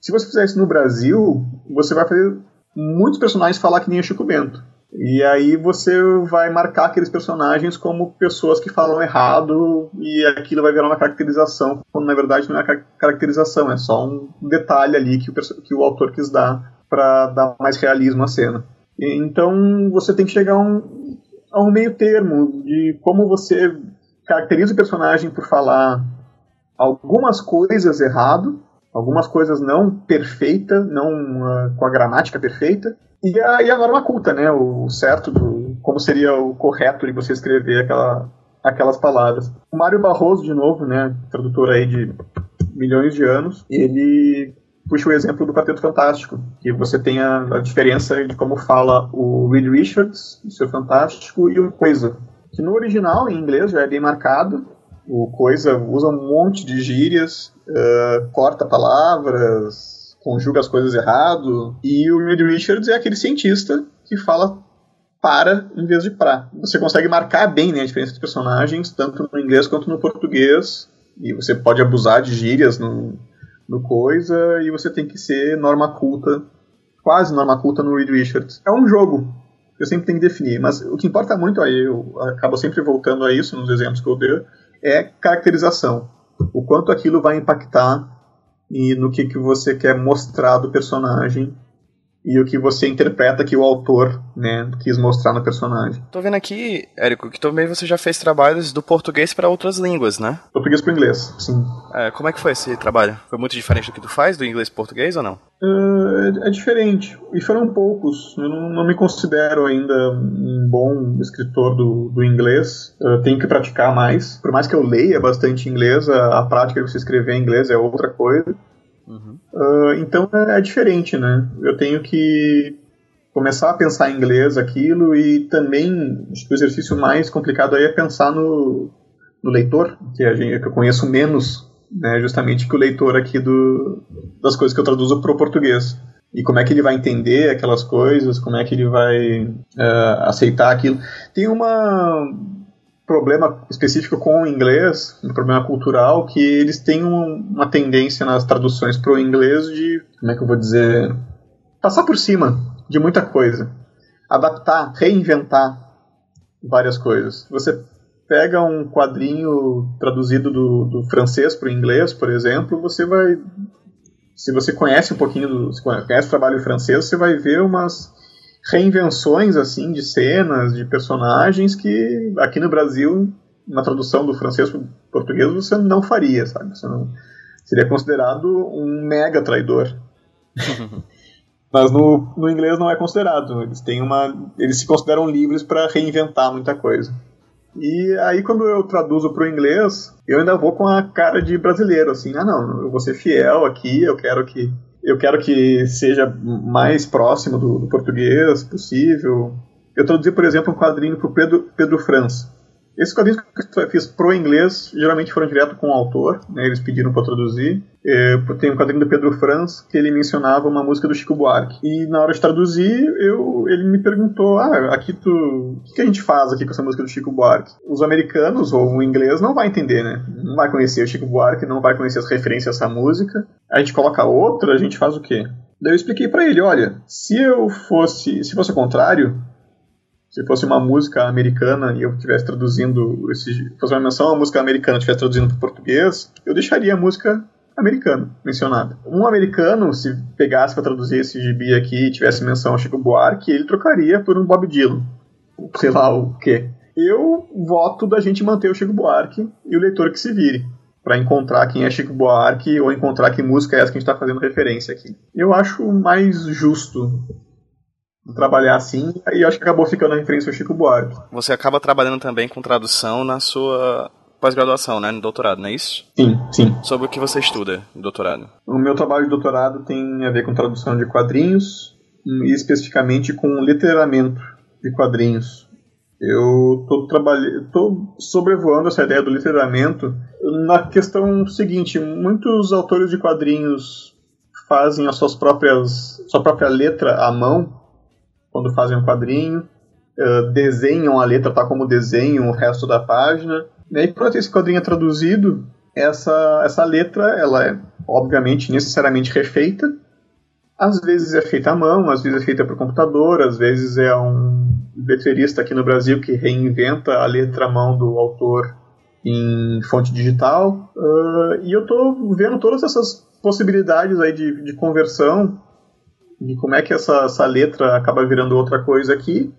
Se você fizer isso no Brasil, você vai fazer muitos personagens falar que nem o Chico Bento. E aí você vai marcar aqueles personagens como pessoas que falam errado e aquilo vai virar uma caracterização, quando na verdade não é caracterização, é só um detalhe ali que o, que o autor quis dar para dar mais realismo à cena. Então você tem que chegar a um, a um meio termo de como você caracteriza o personagem por falar algumas coisas errado, algumas coisas não perfeita, não uh, com a gramática perfeita, e a, e a norma culta, né? O certo do, como seria o correto de você escrever aquela, aquelas palavras. O Mário Barroso, de novo, né, tradutor aí de milhões de anos, ele puxa o exemplo do Quarteto Fantástico, que você tem a, a diferença de como fala o Reed Richards, o seu Fantástico, e o Coisa, que no original, em inglês, já é bem marcado, o Coisa usa um monte de gírias, uh, corta palavras, conjuga as coisas errado. E o Reed Richards é aquele cientista que fala para em vez de pra. Você consegue marcar bem né, a diferença dos personagens, tanto no inglês quanto no português. E você pode abusar de gírias no, no coisa, e você tem que ser norma culta, quase norma culta no Reed Richards. É um jogo, eu sempre tenho que definir, mas o que importa muito aí, eu acabo sempre voltando a isso nos exemplos que eu dei, é caracterização. O quanto aquilo vai impactar e no que, que você quer mostrar do personagem e o que você interpreta que o autor né, quis mostrar no personagem. Tô vendo aqui, Érico, que também você já fez trabalhos do português para outras línguas, né? Português para inglês, sim. É, como é que foi esse trabalho? Foi muito diferente do que tu faz, do inglês para português ou não? Uh, é diferente, e foram poucos. Eu não, não, me considero ainda um bom escritor do, do inglês. Eu tenho que praticar mais. Por mais que eu leia bastante inglês, a, a prática de você escrever em inglês é outra coisa. Uhum. Uh, então é, é, diferente, né? Eu tenho que começar a pensar em inglês aquilo e também acho que o exercício mais complicado aí é pensar no, no leitor, que, a gente, que eu conheço menos, né? Justamente que o leitor aqui do, das coisas que eu traduzo para o português e como é que ele vai entender aquelas coisas, como é que ele vai uh, aceitar aquilo. Tem uma problema específico com o inglês, um problema cultural, que eles têm um, uma tendência nas traduções para o inglês de, como é que eu vou dizer, passar por cima de muita coisa, adaptar, reinventar várias coisas. Você pega um quadrinho traduzido do, do francês para o inglês, por exemplo, você vai, se você conhece um pouquinho, do, conhece o trabalho francês, você vai ver umas reinvenções assim de cenas, de personagens que aqui no Brasil, na tradução do francês para português, você não faria, sabe? Você não seria considerado um mega traidor. Mas no, no inglês não é considerado. Eles têm uma, eles se consideram livres para reinventar muita coisa. E aí quando eu traduzo para o inglês, eu ainda vou com a cara de brasileiro, assim, ah não, eu vou ser fiel aqui, eu quero que eu quero que seja mais próximo do, do português possível. Eu traduzi, por exemplo, um quadrinho para o Pedro, Pedro Franz. Esses quadrinhos que eu fiz pro inglês geralmente foram direto com o autor, né, eles pediram para traduzir. É, tem um quadrinho do Pedro Franz que ele mencionava uma música do Chico Buarque. E na hora de traduzir, eu, ele me perguntou: Ah, aqui tu. O que, que a gente faz aqui com essa música do Chico Buarque? Os americanos ou o inglês não vai entender, né? Não vai conhecer o Chico Buarque, não vai conhecer as referências a essa música. A gente coloca outra, a gente faz o quê? Daí eu expliquei para ele: olha, se eu fosse. Se fosse o contrário, se fosse uma música americana e eu estivesse traduzindo, esse, fosse uma menção a uma música americana estivesse traduzindo para português, eu deixaria a música americana mencionada. Um americano, se pegasse para traduzir esse gibi aqui e tivesse menção a Chico Buarque, ele trocaria por um Bob Dylan. Sei lá o quê. Eu voto da gente manter o Chico Buarque e o leitor que se vire para encontrar quem é Chico Buarque ou encontrar que música é essa que a gente está fazendo referência aqui. Eu acho mais justo trabalhar assim, e acho que acabou ficando a referência ao Chico Buarque. Você acaba trabalhando também com tradução na sua pós-graduação, né, no doutorado, não é isso? Sim, sim. Sobre o que você estuda no doutorado? O meu trabalho de doutorado tem a ver com tradução de quadrinhos, e especificamente com letramento de quadrinhos. Eu estou trabalhando, tô sobrevoando essa ideia do letramento na questão seguinte: muitos autores de quadrinhos fazem as suas próprias sua própria letra à mão quando fazem um quadrinho, uh, desenham a letra tá como desenham o resto da página. E aí, quando esse quadrinho é traduzido, essa, essa letra ela é, obviamente, necessariamente refeita. Às vezes é feita à mão, às vezes é feita por computador, às vezes é um letrista aqui no Brasil que reinventa a letra à mão do autor em fonte digital. Uh, e eu estou vendo todas essas possibilidades aí de, de conversão de como é que essa, essa letra acaba virando outra coisa aqui,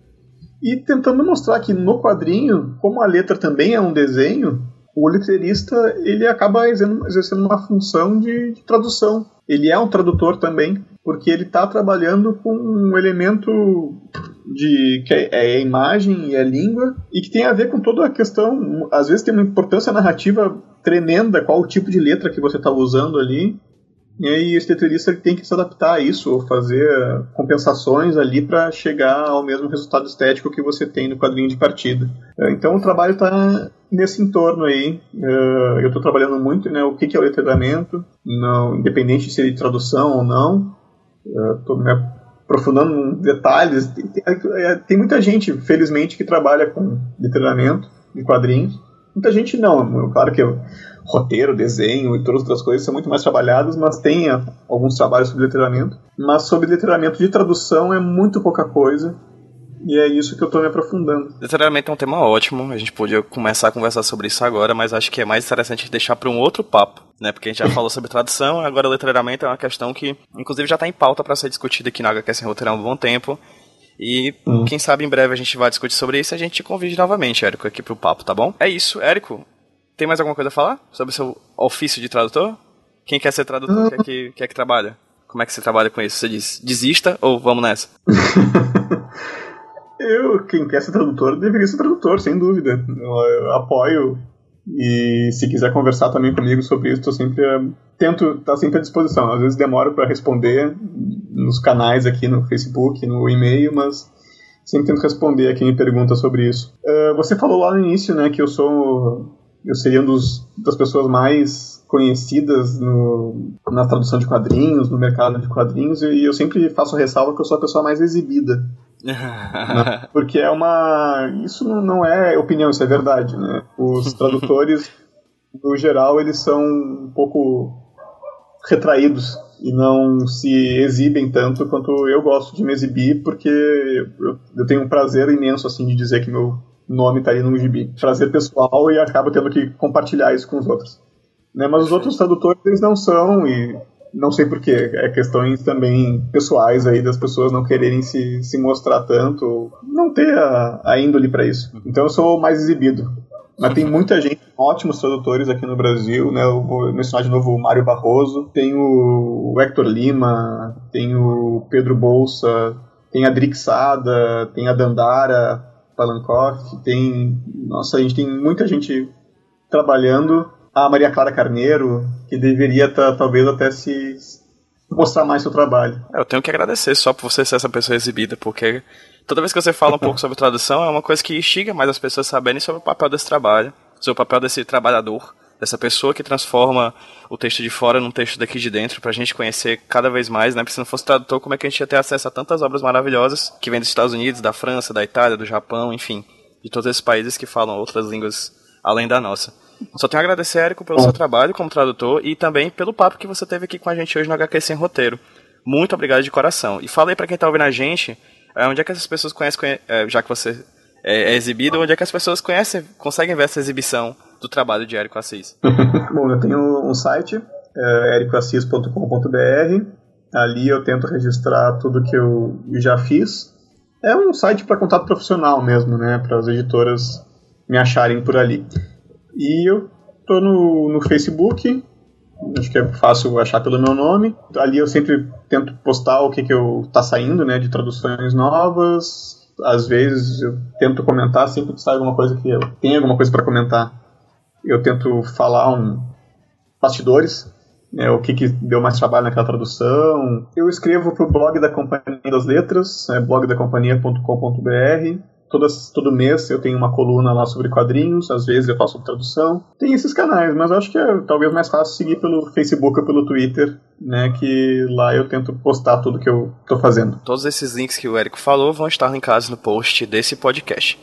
e tentando mostrar que no quadrinho, como a letra também é um desenho, o letreirista ele acaba exercendo uma função de, de tradução. Ele é um tradutor também, porque ele está trabalhando com um elemento de que é, é imagem e a língua e que tem a ver com toda a questão. Às vezes tem uma importância narrativa tremenda qual o tipo de letra que você está usando ali e aí esse letrista tem que se adaptar a isso, ou fazer compensações ali para chegar ao mesmo resultado estético que você tem no quadrinho de partida. É, então o trabalho está nesse entorno aí. É, eu estou trabalhando muito, né? O que é o letramento, não, independente se é de tradução ou não. Estou me aprofundando em detalhes. Tem muita gente, felizmente, que trabalha com letramento de quadrinhos. Muita gente não. Claro que eu roteiro, desenho e todas as outras coisas são muito mais trabalhadas, mas tem ah, alguns trabalhos sobre letramento. Mas sobre letramento de tradução é muito pouca coisa. E é isso que eu estou me aprofundando. Letramento é um tema ótimo, a gente podia começar a conversar sobre isso agora, mas acho que é mais interessante deixar para um outro papo, né? Porque a gente já falou sobre tradução, agora letramento é uma questão que, inclusive, já está em pauta para ser discutida aqui na HQ Sem Roteiro há um bom tempo. E hum. quem sabe em breve a gente vai discutir sobre isso e a gente te convide novamente, Érico, aqui pro papo, tá bom? É isso, Érico. Tem mais alguma coisa a falar sobre o seu ofício de tradutor? Quem quer ser tradutor, quer que, quer que trabalha? Como é que você trabalha com isso? Você diz, desista ou vamos nessa? eu, quem quer ser tradutor, deveria ser tradutor, sem dúvida. Eu, eu apoio e se quiser conversar também comigo sobre isso, estou sempre tento estar tá sempre à disposição. Às vezes demoro para responder nos canais aqui no Facebook, no e-mail, mas sempre tento responder a quem me pergunta sobre isso. Uh, você falou lá no início, né, que eu sou eu seria um dos, das pessoas mais conhecidas no, na tradução de quadrinhos, no mercado de quadrinhos, e eu sempre faço ressalva que eu sou a pessoa mais exibida. Né? Porque é uma. Isso não é opinião, isso é verdade. Né? Os tradutores, no geral, eles são um pouco retraídos e não se exibem tanto quanto eu gosto de me exibir, porque eu, tenho um prazer imenso assim de dizer que meu nome tá ali num gibi. Prazer pessoal e acaba tendo que compartilhar isso com os outros. Né? Mas os outros tradutores eles não são e não sei porquê. É questões também pessoais aí das pessoas não quererem se, se mostrar tanto, não ter a, a índole para isso. Então eu sou mais exibido. Mas tem muita gente, ótimos tradutores aqui no Brasil, né? Eu vou mencionar de novo o Mário Barroso, tem o Hector Lima, tem o Pedro Bolsa, tem a Drixada, tem a Dandara, Palankoff, tem. Nossa, a gente tem muita gente trabalhando. A Maria Clara Carneiro, que deveria tá, talvez até se mostrar mais seu trabalho. É, eu tenho que agradecer só por você ser essa pessoa exibida, porque toda vez que você fala um pouco sobre tradução, é uma coisa que instiga mais as pessoas saberem sobre o papel desse trabalho, sobre o papel desse trabalhador dessa pessoa que transforma o texto de fora num texto daqui de dentro, pra gente conhecer cada vez mais, né? Porque se não fosse tradutor, como é que a gente ia ter acesso a tantas obras maravilhosas que vêm dos Estados Unidos, da França, da Itália, do Japão, enfim, de todos esses países que falam outras línguas além da nossa. Só tenho a agradecer, Érico, pelo seu trabalho como tradutor e também pelo papo que você teve aqui com a gente hoje no HQ Sem Roteiro. Muito obrigado de coração. E falei para quem tá ouvindo a gente, é, onde é que essas pessoas conhecem, é, já que você é, é exibido, onde é que as pessoas conhecem, conseguem ver essa exibição do trabalho de Érico Assis? Bom, eu tenho um site, é, ericoassis.com.br. Ali eu tento registrar tudo que eu já fiz. É um site para contato profissional mesmo, né? Para as editoras me acharem por ali. E eu tô no, no Facebook, acho que é fácil achar pelo meu nome. Ali eu sempre tento postar o que, que eu tá saindo, né, de traduções novas. Às vezes eu tento comentar sempre que sai alguma coisa que eu tenho alguma coisa para comentar eu tento falar um bastidores, né, o que, que deu mais trabalho naquela tradução. Eu escrevo para o blog da Companhia das Letras, é blogdacompanhia.com.br. Todo, mês eu tenho uma coluna lá sobre quadrinhos, às vezes eu faço tradução. Tem esses canais, mas acho que é talvez mais fácil seguir pelo Facebook ou pelo Twitter, né? Que lá eu tento postar tudo que eu estou fazendo. Todos esses links que o Érico falou vão estar linkados no post desse podcast.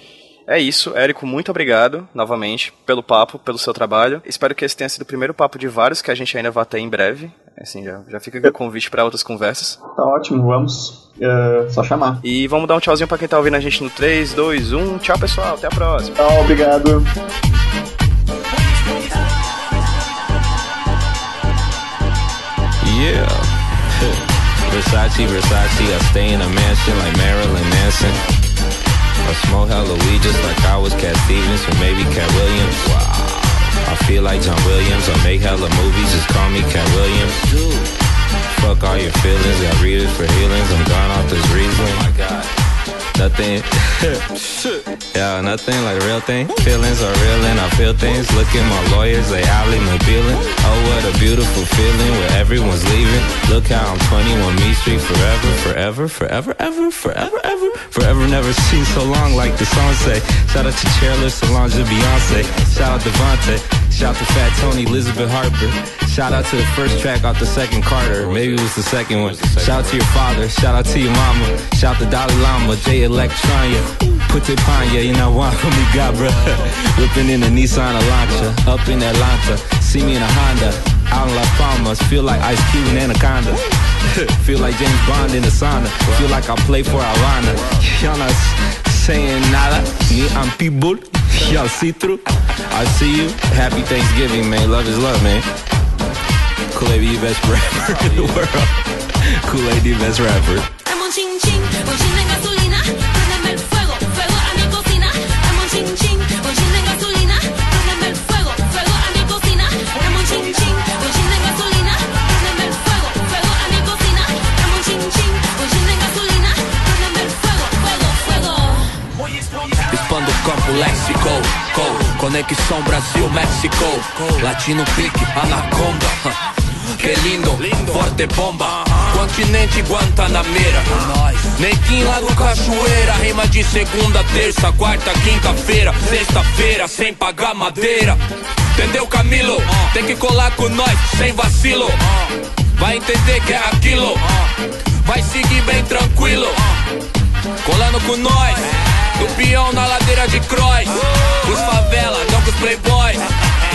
É isso, Érico, muito obrigado novamente pelo papo, pelo seu trabalho. Espero que esse tenha sido o primeiro papo de vários que a gente ainda vai ter em breve. Assim, já, já fica aqui o convite para outras conversas. Tá ótimo, vamos. É só chamar. E vamos dar um tchauzinho para quem tá ouvindo a gente no 3, 2, 1. Tchau, pessoal. Até a próxima. Tchau, obrigado. Yeah. Versace, Versace, I stay in a mansion like Marilyn Manson. I smoke hella weed just like I was Cat Stevens or maybe Cat Williams. Wow. feel like John Williams. I make hella movies, just call me Cat Williams. Dude. Fuck all your feelings, got readers for healings. I'm gone off this reason. Oh my god. Nothing, yeah, nothing like real thing. Feelings are real and I feel things. Look at my lawyers, they Ali McBealing. Oh, what a beautiful feeling where everyone's leaving. Look how I'm 21 Me Street forever, forever, forever, ever, forever, ever, forever. Never seen so long like the song say. Shout out to Chairless, Solange, Beyonce. Shout out Devontae. Shout to Fat Tony, Elizabeth Harper. Shout out to the first track off the second Carter. Maybe it was the second one. Shout out to your father. Shout out to your mama. Shout to Dalai Lama, J Electronia. Put it pine, yeah, you know why me got, bruh. Whipping in a Nissan Elantra. Up in Atlanta. See me in a Honda. Out in Las Palmas. Feel like Ice Cube and Anaconda. Feel like James Bond in the sauna. Feel like I play for Alana. Y'all not saying nada. Me, I'm people. Y'all see through. I see you. Happy Thanksgiving, man. Love is love, man. Kool-Aid, the best rapper in the world. Kool-Aid, the best rapper. O léxico, co, conexão Brasil-México, Latino pique, anaconda. Que lindo, forte bomba, continente Guantanameira. Nequim lá do Cachoeira, rima de segunda, terça, quarta, quinta-feira, sexta-feira, sem pagar madeira. Entendeu, Camilo? Tem que colar com nós, sem vacilo. Vai entender que é aquilo. Vai seguir bem tranquilo. Colando com nós, do peão na ladeira de cross. Os favela, não com os playboys.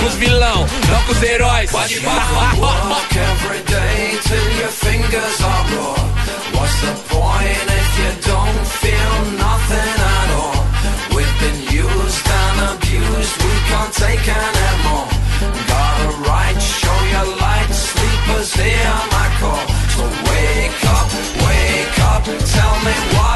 Com os vilão, não com os heróis. Pode Walk every day till your fingers are. What's the point if you don't feel nothing at all? We've been used and abused, we can't take anymore. Got a right, show your light, sleepers hear my call. So wake up, wake up, tell me what